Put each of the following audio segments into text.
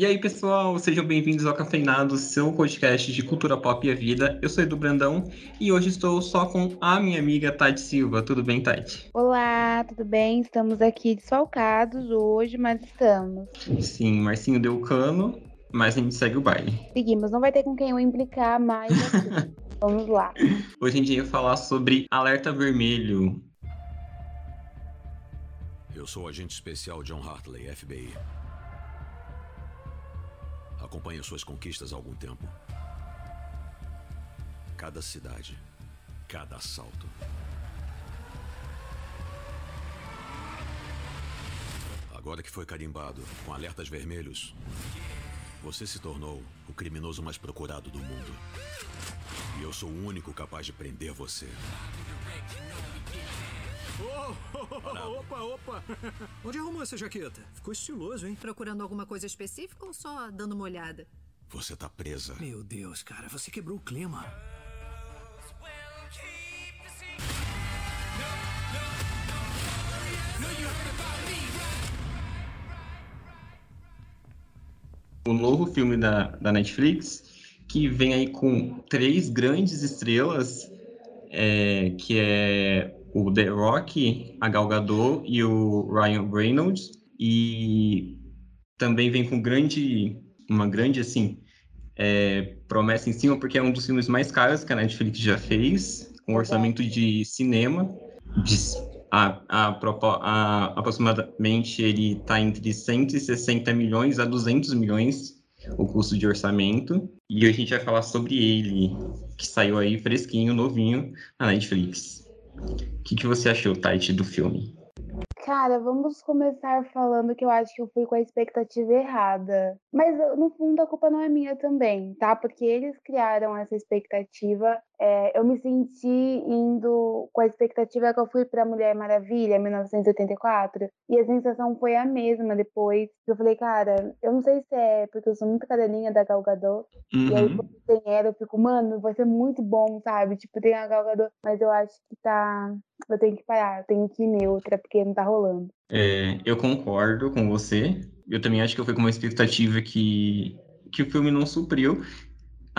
E aí, pessoal, sejam bem-vindos ao Cafeinado, seu podcast de cultura pop e a vida. Eu sou Edu Brandão e hoje estou só com a minha amiga Tati Silva. Tudo bem, Tati? Olá, tudo bem? Estamos aqui desfalcados hoje, mas estamos. Sim, Marcinho deu cano, mas a gente segue o baile. Seguimos, não vai ter com quem eu implicar mais aqui. Vamos lá. Hoje a gente vai falar sobre Alerta Vermelho. Eu sou o agente especial John Hartley, FBI. Acompanho suas conquistas há algum tempo. Cada cidade, cada assalto. Agora que foi carimbado com alertas vermelhos, você se tornou o criminoso mais procurado do mundo. E eu sou o único capaz de prender você. Opa, opa! Onde arrumou essa jaqueta? Ficou estiloso, hein? Procurando alguma coisa específica ou só dando uma olhada? Você tá presa. Meu Deus, cara, você quebrou o clima. O novo filme da, da Netflix, que vem aí com três grandes estrelas, é, que é o The Rock, a Gal Gadot e o Ryan Reynolds. E também vem com grande, uma grande, assim, é, promessa em cima, porque é um dos filmes mais caros que a Netflix já fez, com orçamento de cinema. De, a, a, a, aproximadamente ele está entre 160 milhões a 200 milhões o custo de orçamento. E a gente vai falar sobre ele, que saiu aí fresquinho, novinho, na Netflix. Que, que você achou, Tati, do filme? Cara, vamos começar falando que eu acho que eu fui com a expectativa errada. Mas no fundo a culpa não é minha também, tá? Porque eles criaram essa expectativa. É, eu me senti indo com a expectativa que eu fui pra Mulher Maravilha, 1984, e a sensação foi a mesma depois. Eu falei, cara, eu não sei se é porque eu sou muito cadelinha da Gal Gadot, uhum. e aí quando tem ela eu fico, mano, vai ser muito bom, sabe? Tipo, tem a Gal Gadot, mas eu acho que tá eu tenho que parar, eu tenho que ir neutra, porque não tá rolando. É, eu concordo com você. Eu também acho que eu fui com uma expectativa que, que o filme não supriu.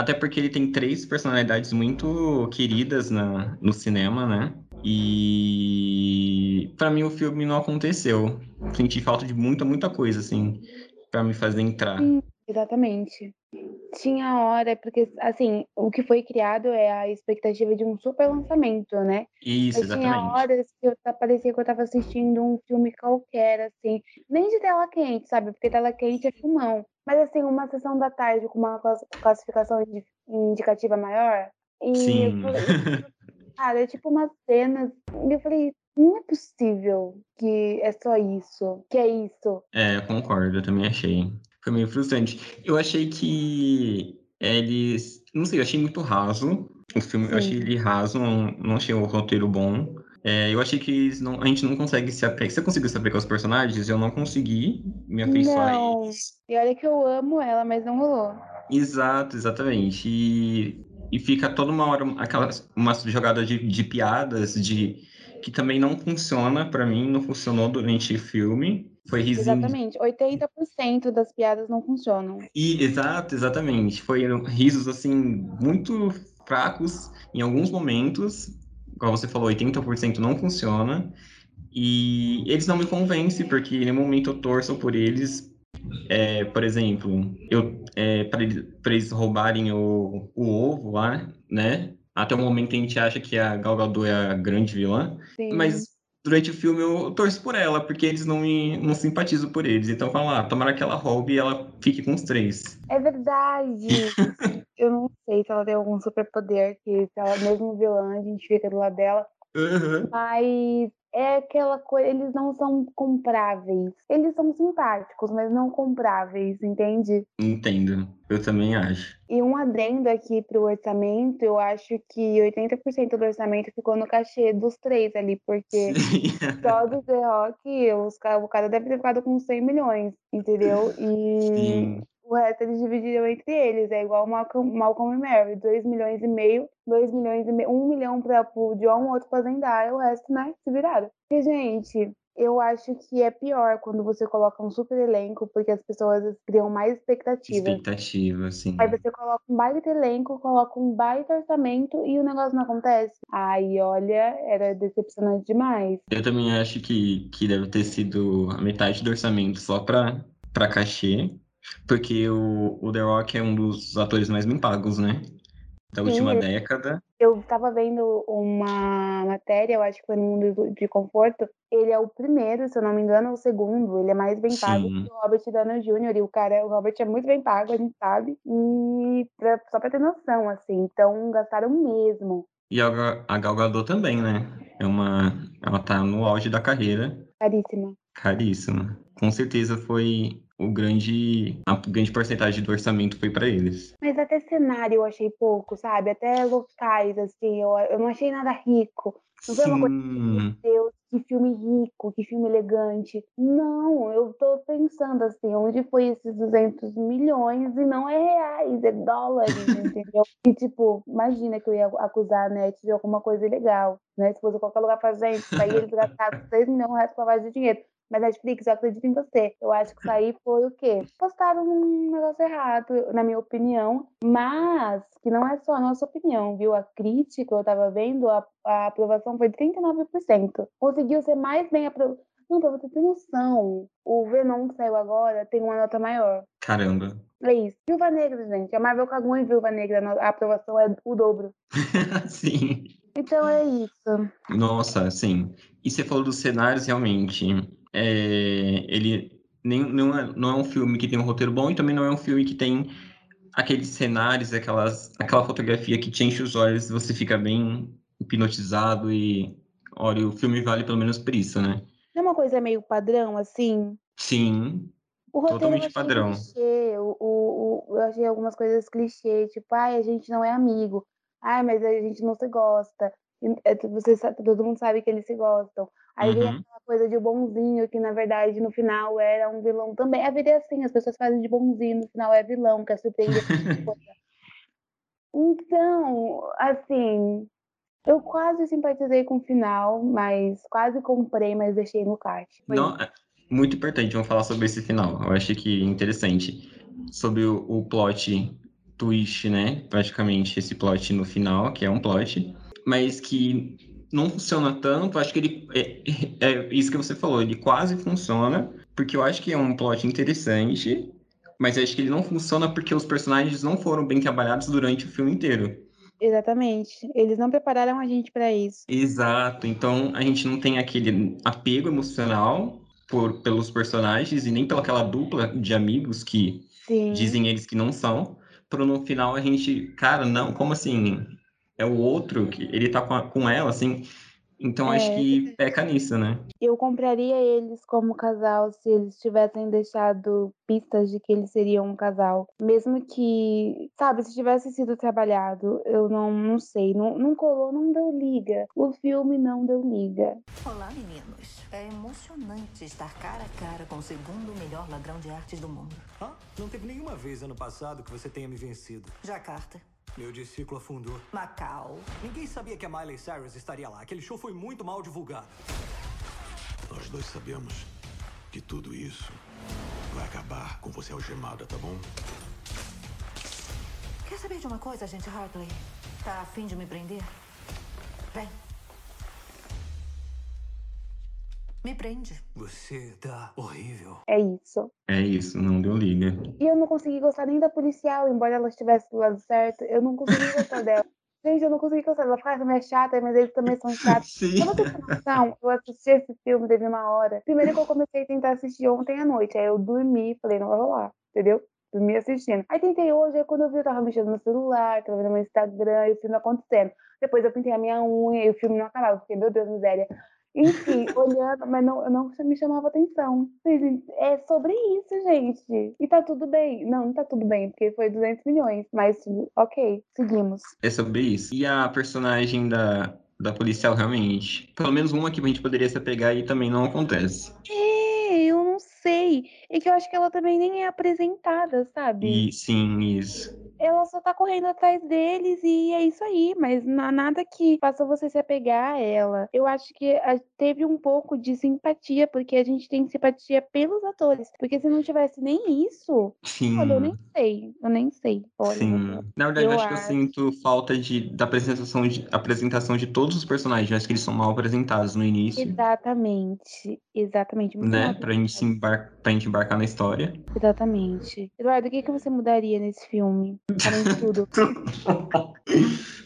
Até porque ele tem três personalidades muito queridas na, no cinema, né? E para mim o filme não aconteceu. Senti falta de muita, muita coisa, assim, para me fazer entrar. Sim, exatamente tinha hora, porque assim, o que foi criado é a expectativa de um super lançamento, né? Isso, Mas exatamente. tinha horas que eu parecia que eu tava assistindo um filme qualquer, assim, nem de tela quente, sabe? Porque tela quente é filmão. Mas assim, uma sessão da tarde com uma classificação indicativa maior. E Sim. Eu falei, cara, é tipo umas cenas. E eu falei, não é possível que é só isso, que é isso. É, eu concordo, eu também achei. Foi meio frustrante. Eu achei que eles. Não sei, eu achei muito raso. O filme, Sim. eu achei ele raso, não, não achei o roteiro bom. É, eu achei que não, a gente não consegue se apegar. Você conseguiu se apegar aos personagens? Eu não consegui me afeiçoar não. E olha que eu amo ela, mas não rolou. Exato, exatamente. E, e fica toda uma hora aquela uma jogada de, de piadas de que também não funciona para mim, não funcionou durante o filme. Foi risinho. Exatamente. 80% das piadas não funcionam. E, exato, exatamente. Foi risos, assim, muito fracos em alguns momentos. Como você falou, 80% não funciona. E eles não me convencem, porque no momento eu torço por eles. É, por exemplo, eu é, para eles, eles, roubarem o, o ovo lá, né? Até o momento a gente acha que a Gal Gadot é a grande vilã, Sim. mas durante o filme eu torço por ela, porque eles não me não simpatizo por eles. Então fala, ah, tomara que ela roube e ela fique com os três. É verdade. eu não sei se ela tem algum superpoder, que se ela mesmo vilã, a gente fica do lado dela. Uhum. Mas é aquela coisa, eles não são compráveis. Eles são simpáticos, mas não compráveis, entende? Entendo. Eu também acho. E um adendo aqui pro orçamento, eu acho que 80% do orçamento ficou no cachê dos três ali, porque Sim. só do The Rock, os, o cara deve ter ficado com 100 milhões, entendeu? E Sim. O resto eles dividiram entre eles. É igual Malcolm, Malcolm e Mary, 2 milhões e meio, 2 milhões e meio, 1 milhão para o John, outro pra Zendaya, o resto, né, se viraram. Porque, gente, eu acho que é pior quando você coloca um super elenco, porque as pessoas criam mais expectativa. Expectativa, sim. Aí você coloca um baita elenco, coloca um baita orçamento e o negócio não acontece. Aí, olha, era decepcionante demais. Eu também acho que, que deve ter sido a metade do orçamento só pra, pra cachê, porque o, o The Rock é um dos atores mais bem pagos, né? Da última Sim, década. Eu tava vendo uma matéria, eu acho que foi no mundo de conforto. Ele é o primeiro, se eu não me engano, ou o segundo. Ele é mais bem pago Sim. que o Robert Downey Jr. E o cara, o Robert é muito bem pago, a gente sabe. E pra- só pra ter noção, assim. Então, gastaram mesmo. E a, a Gal Gadot também, né? É uma, ela tá no auge da carreira, Caríssima. caríssima. Com certeza foi o grande, a grande porcentagem do orçamento foi pra eles. Mas até cenário eu achei pouco, sabe? Até locais, assim, eu, eu não achei nada rico. Não foi uma coisa, meu Sim, Deus, que filme rico, que filme elegante. Não, eu tô pensando assim, onde foi esses 200 milhões e não é reais, é dólares, entendeu? E tipo, imagina que eu ia acusar a NET de alguma coisa ilegal, né? Se fosse qualquer lugar fazendo, isso aí eles gastaram 6 milhões de reais com lavagem de dinheiro. Mas Netflix, eu acredito em você. Eu acho que isso aí foi o quê? Postaram um negócio errado, na minha opinião. Mas, que não é só a nossa opinião, viu? A crítica, eu tava vendo, a, a aprovação foi 39%. Conseguiu ser mais bem aprovado. Não, pra você ter noção, o Venom que saiu agora tem uma nota maior. caramba. É isso. Viúva Negra, gente. A Marvel cagou em Viúva Negra. a aprovação é o dobro. Sim. Então é isso. Nossa, sim. E você falou dos cenários, realmente. É, ele nem, não, é, não é um filme que tem um roteiro bom e também não é um filme que tem aqueles cenários, aquelas, aquela fotografia que te enche os olhos e você fica bem hipnotizado e, olha, o filme vale pelo menos por isso, né? Não é uma coisa meio padrão, assim? Sim, O roteiro Totalmente eu padrão. clichê. O, o, o- eu achei algumas coisas clichê, tipo, ai, a gente não é amigo. Ai, mas a gente não se gosta. É, Você, sa- todo mundo sabe que eles se gostam. Aí vem Uhum. aquela coisa de bonzinho, que na verdade no final era um vilão também. A vida é assim, as pessoas fazem de bonzinho, no final é vilão, quer surpreender. Então, assim, eu quase simpatizei com o final, mas quase comprei, mas deixei no kart. Foi Não, é muito importante, vamos falar sobre esse final. Eu achei que é interessante. Sobre o, o plot twist, né? Praticamente esse plot no final, que é um plot, mas que não funciona tanto. Acho que ele. É, é isso que você falou, ele quase funciona, porque eu acho que é um plot interessante, mas acho que ele não funciona porque os personagens não foram bem trabalhados durante o filme inteiro. Exatamente. Eles não prepararam a gente pra isso. Exato, então a gente não tem aquele apego emocional por, pelos personagens e nem pelaquela dupla de amigos que Sim. dizem eles que não são, para no final a gente, cara, não, como assim? É o outro que ele tá com, a- com ela, assim. Então acho É. que peca nisso, né? Eu compraria eles como casal se eles tivessem deixado pistas de que eles seriam um casal. Mesmo que, sabe, se tivesse sido trabalhado, eu não, não sei. Não, não colou, não deu liga. O filme não deu liga. Olá, meninos. É emocionante estar cara a cara com o segundo melhor ladrão de artes do mundo. Ah, não teve nenhuma vez ano passado que você tenha me vencido. Jacarta, Meu discípulo afundou. Macau. Ninguém sabia que a Miley Cyrus estaria lá. Aquele show foi muito mal divulgado. Nós dois sabemos que tudo isso vai acabar com você algemada, tá bom? Quer saber de uma coisa, gente Hartley? Tá afim de me prender? Vem. Me prende. Você tá horrível. É isso. É isso, não deu liga. E eu não consegui gostar nem da policial, embora ela estivesse do lado certo. Eu não consegui gostar dela. Gente, eu não consegui gostar dela. Ela meio chata, mas eles também são chatos. Sim. Pra você ter noção, eu assisti esse filme teve uma hora. Primeiro que eu comecei a tentar assistir ontem à noite. Aí eu dormi, falei, não vai rolar, entendeu? Dormi assistindo. Aí tentei hoje, aí quando eu vi, eu tava mexendo no celular, tava vendo no Instagram e o filme acontecendo. Depois eu pintei a minha unha e o filme não acabava. Fiquei, meu Deus, miséria. Enfim, olhando, mas não, não me chamava atenção. É sobre isso, gente. E tá tudo bem. Não, não tá tudo bem, porque foi 200 milhões. Mas, ok, seguimos. É sobre isso. E a personagem da, da policial, realmente. Pelo menos uma que a gente poderia se apegar e também não acontece. É, eu não sei. É que eu acho que ela também nem é apresentada, sabe? E sim, isso. Ela só tá correndo atrás deles e é isso aí, mas não há nada que faça você se apegar a ela. Eu acho que a- teve um pouco de simpatia, porque a gente tem simpatia pelos atores. Porque se não tivesse nem isso, Sim. olha, eu nem sei. Eu nem sei. Olha, Sim. Na verdade, eu acho que eu sinto falta de, da apresentação de, apresentação de todos os personagens. Eu acho que eles são mal apresentados no início, Exatamente. Exatamente. Muito né? Pra gente, se embar... pra gente embarcar na história. Exatamente. Eduardo, o que, que você mudaria nesse filme? Além de tudo.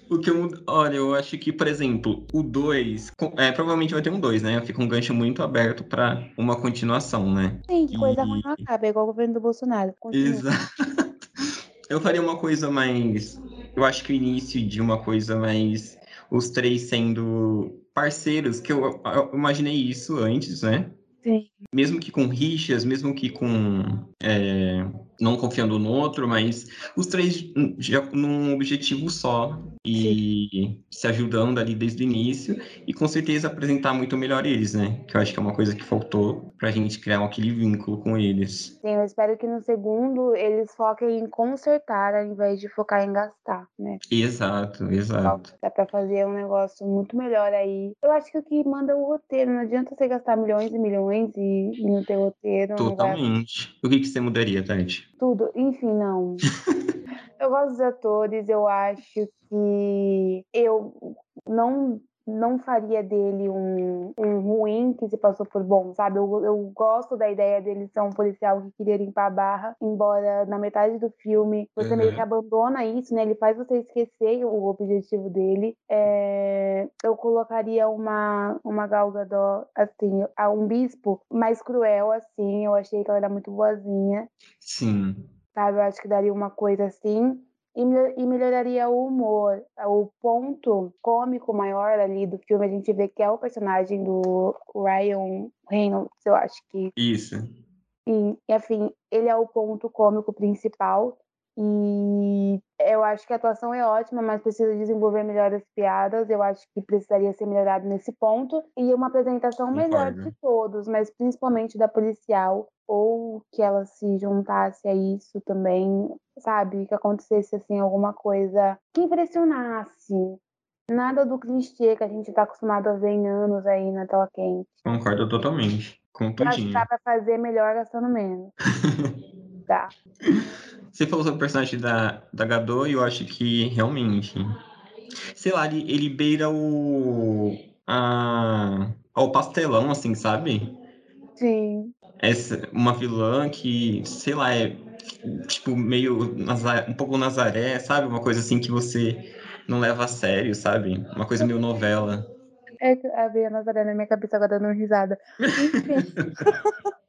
O que eu, olha, eu acho que, por exemplo, o 2, é, provavelmente vai ter um 2, né? Fica um gancho muito aberto pra uma continuação, né? Sim, que coisa ruim não acaba, é igual o governo do Bolsonaro. Continua. Exato. Eu faria uma coisa mais. Eu acho que o início de uma coisa mais. Os três sendo parceiros, que eu, eu imaginei isso antes, né? Sim. Mesmo que com rixas, mesmo que com. é, não confiando no outro, mas os três já num objetivo só e se ajudando ali desde o início e com certeza apresentar muito melhor eles, né? Que eu acho que é uma coisa que faltou pra gente criar aquele vínculo com eles. Sim, eu espero que no segundo eles foquem em consertar ao invés de focar em gastar, né? Exato, exato. Dá pra fazer um negócio muito melhor aí. Eu acho que o que manda é o roteiro. Não adianta você gastar milhões e milhões e, e não ter roteiro. Não vai Totalmente. O que, que você mudaria, Tati? Tudo. Enfim, não. eu gosto dos atores, eu acho que eu não não faria dele um, um ruim que se passou por bom, sabe? Eu, eu gosto da ideia dele ser um policial que queria limpar a barra, embora na metade do filme você Uhum. meio que abandona isso, né? Ele faz você esquecer o objetivo dele. É, eu colocaria uma, uma Gal Gadot, assim, a um bispo mais cruel, assim. Eu achei que ela era muito boazinha Sim. sabe? Eu acho que daria uma coisa assim. E, melhor- melhoraria o humor. O ponto cômico maior ali do filme, a gente vê que é o personagem do Ryan Reynolds, eu acho que. Isso. E, enfim, ele é o ponto cômico principal. E eu acho que a atuação é ótima, mas precisa desenvolver melhor as piadas. Eu acho que precisaria ser melhorado nesse ponto. E uma apresentação melhor de todos, mas principalmente da policial. Ou que ela se juntasse a isso também, sabe? Que acontecesse assim alguma coisa que impressionasse. Nada do clichê que a gente tá acostumado a ver em anos aí na tela quente. Concordo totalmente. Com Eu acho que tudinho. dá pra fazer melhor gastando menos. Dá. Você falou sobre o personagem da, da Gadot e eu acho que realmente. Sei lá, ele, ele beira o. A, ao pastelão, assim, sabe? Sim. Essa, uma vilã que, sei lá, é tipo meio um pouco Nazaré, sabe? Uma coisa assim que você não leva a sério, sabe? Uma coisa meio novela. É que a Nazaré na minha cabeça agora dando risada. Enfim.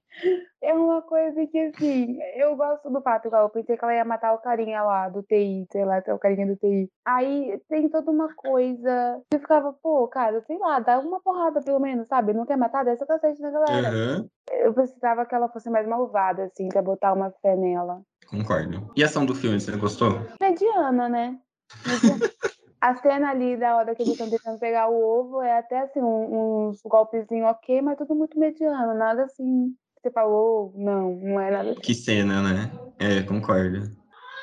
é uma coisa que, assim, eu gosto do fato, igual eu pensei que ela ia matar o carinha lá do TI, sei lá, o carinha do TI. Aí tem toda uma coisa que eu ficava, pô, cara, sei lá, dá uma porrada pelo menos, sabe? Não quer matar? Desce o cacete na galera. Aham, Eu precisava que ela fosse mais malvada, assim, pra botar uma fé nela. concordo. E a ação do filme, você gostou? mediana, né? Mediana. A cena ali da hora que eles estão tentando pegar o ovo é até assim, um- uns golpezinhos ok, mas tudo muito mediano, nada assim. Você falou, não, não é nada. Que cena, né? É, concordo.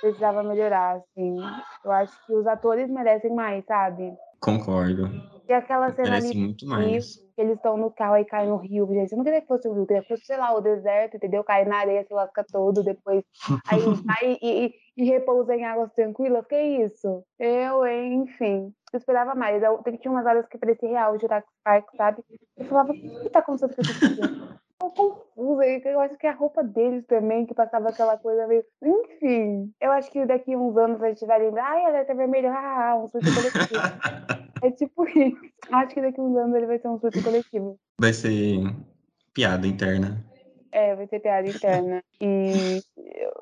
Precisava melhorar, assim. Eu acho que os atores merecem mais, sabe? Concordo. E aquela cena Merece ali muito mais. que eles estão no carro e caem no rio, gente. Eu não queria que fosse o rio, queria que fosse, sei lá, o deserto, entendeu? Cair na areia, se lasca todo, depois aí vai e, e, e repousa em águas tranquilas. Que isso? Eu, hein? enfim. Eu esperava mais. Eu, tinha umas horas que parecia real o Jurassic Park, sabe? Eu falava, o que tá acontecendo com esse filme? Eu confusa, e eu acho que é a roupa deles também, que passava aquela coisa meio. Enfim, eu acho que daqui uns anos a gente vai lembrar, ai, alerta vermelho, ah, um surto coletivo. é tipo isso. Acho que daqui uns anos ele vai ser um surto coletivo. Vai ser piada interna. É, vai ter piada interna. E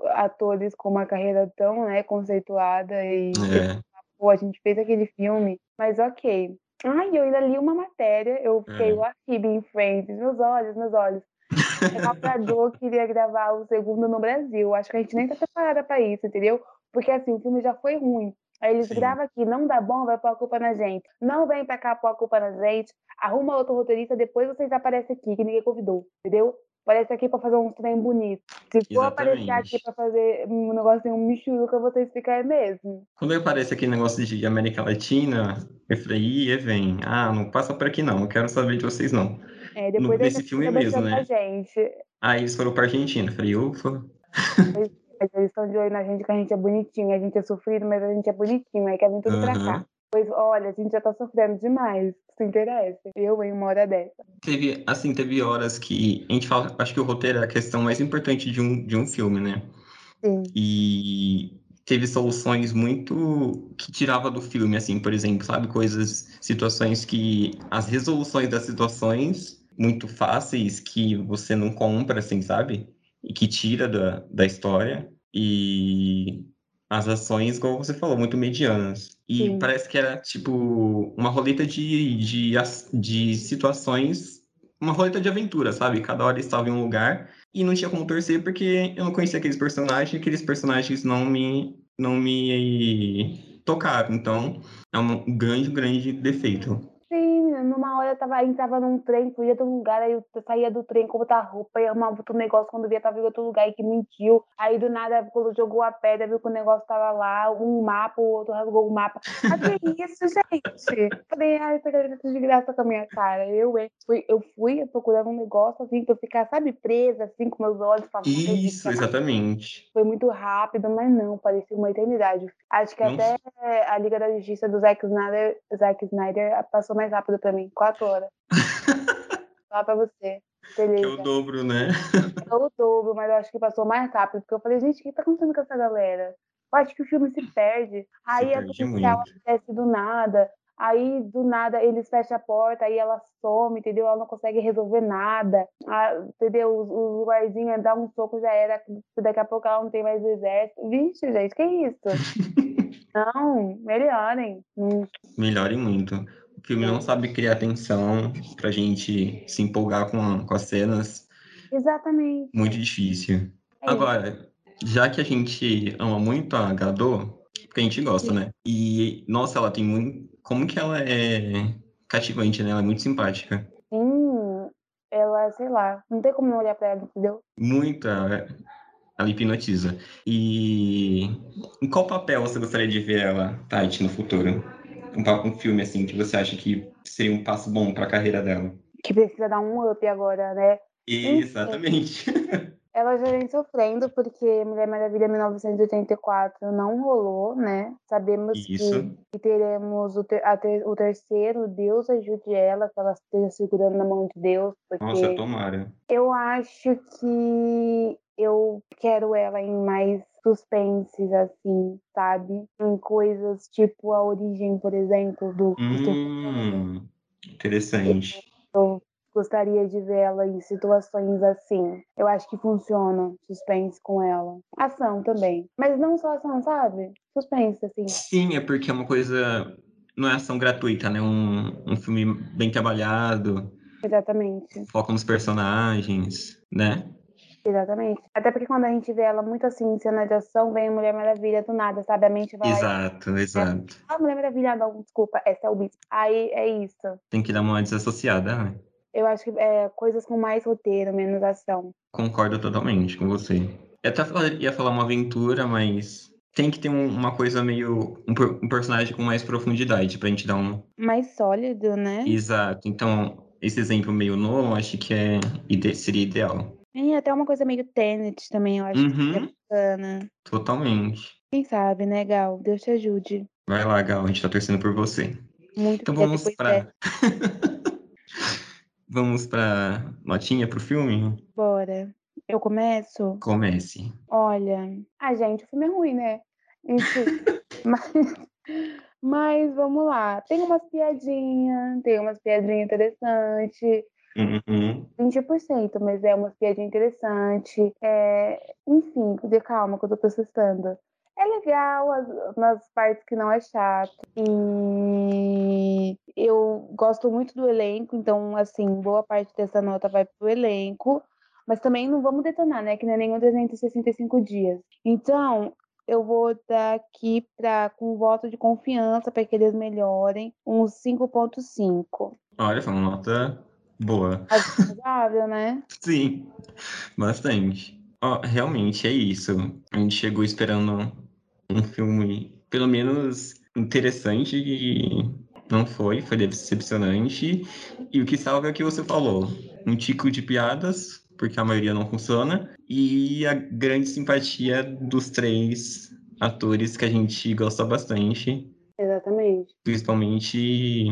atores com uma carreira tão, né, conceituada e É. pô, a gente fez aquele filme, mas ok. Ai, eu ainda li uma matéria, eu fiquei É. o Phoebe em Friends, meus olhos, meus olhos. O Matador queria gravar o segundo no Brasil. Acho que a gente nem tá preparada pra isso, entendeu? Porque assim, o filme já foi ruim. Aí eles Sim. gravam aqui, não dá bom, vai pôr a culpa na gente. Não vem pra cá pôr a culpa na gente. Arruma outro roteirista, depois vocês aparecem aqui, que ninguém convidou, entendeu? Parece aqui pra fazer um trem bonito. Se for aparecer aqui Exatamente. pra fazer um negócio tem um michuruca, vocês ficam é mesmo. Quando aparece aquele negócio de América Latina, eu falei, ih, vem. Ah, não passa por aqui não, não quero saber de vocês não. É, No, depois nesse desse filme mesmo, né? gente. Aí eles foram pra Argentina. Eu falei, ufa. Mas eles estão de olho na gente que a gente é bonitinho. A gente é sofrido, mas a gente é bonitinho. Aí quer vir tudo pra cá. Pois olha, a gente já tá sofrendo demais. Se interessa. Eu em uma hora dessa. Teve, assim, teve horas que a gente fala, acho que o roteiro é a questão mais importante de um, de um filme, né? Sim. E teve soluções muito que tirava do filme, assim, por exemplo, sabe? Coisas, situações que as resoluções das situações muito fáceis que você não compra, assim, sabe? E que tira da, da história. E as ações, como você falou, muito medianas. E Sim. parece que era, tipo, uma roleta de, de, de situações, uma roleta de aventura, sabe? Cada hora estava em um lugar e não tinha como torcer porque eu não conhecia aqueles personagens, e aqueles personagens não me, não me tocaram. Então, é um grande, grande defeito. Hora eu tava, a gente tava num trem, fui de um lugar, aí eu saía do trem com outra roupa, e arrumava outro negócio, quando via tava em outro lugar e que mentiu. Aí do nada, quando jogou a pedra, viu que o negócio tava lá, um mapa, o outro rasgou o mapa. Ah, que isso, gente? Falei, ai, essa galera tá de graça com a minha cara. Eu? Fui, eu fui procurando um negócio assim, pra eu ficar, sabe, presa, assim, com meus olhos, falando, Isso, exatamente. foi muito rápido, mas não, parecia uma eternidade. Acho que até a Liga da Justiça do Zack Snyder, Zack Snyder passou mais rápido pra mim, quatro horas. Só pra você. Que é Beleza. o dobro, né? É o dobro, mas eu acho que passou mais rápido, porque eu falei, gente, o que tá acontecendo com essa galera? Eu acho que o filme se perde. Aí a perde policial acontece do nada. Aí, do nada, eles fecham a porta, aí ela some, entendeu? Ela não consegue resolver nada. Ah, entendeu? Os, os guardinhas dão um soco, já era. Daqui a pouco ela não tem mais o exército. Vixe, gente, que isso? não, melhorem. Melhorem muito. O filme não Sim. sabe criar tensão pra gente se empolgar com, a- com as cenas. Exatamente. Muito difícil. É. Agora, já que a gente ama muito a Gadot, porque a gente gosta, né? E, nossa, ela tem muito. Como que ela é cativante, né? Ela é muito simpática. Sim, ela, sei lá, não tem como não olhar pra ela, entendeu? Muito. Ela, ela hipnotiza. E em qual papel você gostaria de ver ela, Tati, no futuro? Um, um filme, assim, que você acha que seria um passo bom pra carreira dela? Que precisa dar um up agora, né? Exatamente. Ela já vem sofrendo porque Mulher Maravilha 1984 não rolou, né? Sabemos que, que teremos o, ter- a ter- o terceiro, Deus ajude ela, que ela esteja segurando na mão de Deus, Nossa, tomara. eu acho que eu quero ela em mais suspenses, assim, sabe? Em coisas tipo a origem, por exemplo, do Hum, interessante. Eu gostaria de ver ela em situações assim. Eu acho que funciona suspense com ela. Ação também. Mas não só ação, sabe? Suspense, assim. Sim, é porque é uma coisa. Não é ação gratuita, né? Um, um filme bem trabalhado, Exatamente. foca nos personagens, né? Exatamente. Até porque quando a gente vê ela muito assim em cena de ação, vem Mulher Maravilha do nada, sabe? A mente vai lá e. Exato, exato. Ah, Mulher Maravilha, não, desculpa, essa é o bispo. Aí é isso. Tem que dar uma desassociada, né? Eu acho que é coisas com mais roteiro, menos ação. Concordo totalmente com você. Eu até ia falar uma aventura, mas tem que ter um- uma coisa meio. Um, um personagem com mais profundidade pra gente dar um. Mais sólido, né? Exato. Então, esse exemplo meio novo, acho que é, seria ideal. E até uma coisa meio Tenet também, eu acho que seria Uhum, bacana. totalmente. Quem sabe, né, Gal? Deus te ajude. Vai lá, Gal, a gente tá torcendo por você. Muito Então vamos pra. é. Vamos pra notinha pro filme? Bora. Eu começo? Comece. Olha. Ah, gente, o filme é ruim, né? Enfim. mas, mas vamos lá. Tem umas piadinhas, tem umas piadinhas interessantes. Uhum. 20%, mas é umas piadinhas interessantes. É, enfim, de calma que eu tô processando. É legal as- nas partes que não é chato. E eu gosto muito do elenco, então, assim, boa parte dessa nota vai pro elenco. Mas também não vamos detonar, né? Que não é nenhum 365 dias. Então, eu vou dar aqui pra, com voto de confiança para que eles melhorem, uns 5.5. Olha, foi uma nota Boa. Razoável, né? Sim, bastante. Ó, realmente é isso. A gente chegou esperando um filme, pelo menos interessante, e não foi, foi decepcionante. E o que salva é o que você falou: um tico de piadas, porque a maioria não funciona, e a grande simpatia dos três atores que a gente gosta bastante. Exatamente. Principalmente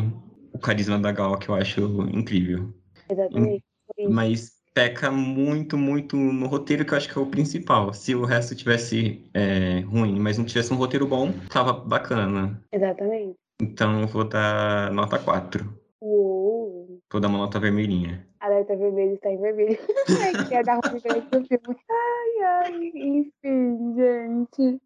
o carisma da Gal, que eu acho incrível. Exatamente. Mas peca muito, muito no roteiro, que eu acho que é o principal. Se o resto tivesse é, ruim, mas não tivesse um roteiro bom, tava bacana. Exatamente. Então eu vou dar nota 4. Uou. Vou dar uma nota vermelhinha. Alerta vermelho está em vermelho. Quer dar ruim pra esse filme. Ai, ai, enfim, gente.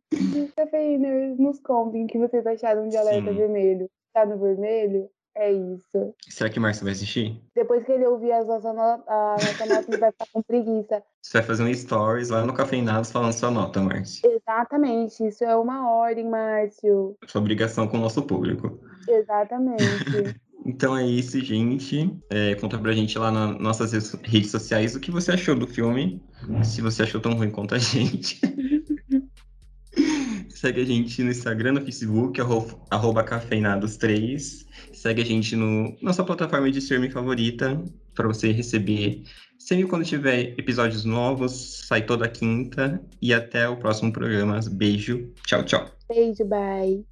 Cafeiners, nos contem o que vocês acharam de Alerta Sim. Vermelho. Tá no vermelho? É isso. Será que o Márcio vai assistir? Depois que ele ouvir as nossas no- a nossa nota, ele vai ficar com preguiça. Você vai fazer um stories lá no Cafeinados falando sua nota, Márcio. Exatamente, isso é uma ordem, Márcio. Sua obrigação com o nosso público. Exatamente. Então é isso, gente. É, conta pra gente lá nas nossas redes- sociais o que você achou do filme. Se você achou tão ruim quanto a gente. Segue a gente no Instagram, no Facebook, arro- arroba cafeinados3. Segue a gente no nossa plataforma de streaming favorita para você receber sempre quando tiver episódios novos. Sai toda quinta. E até o próximo programa. Beijo. Tchau, tchau. Beijo, bye.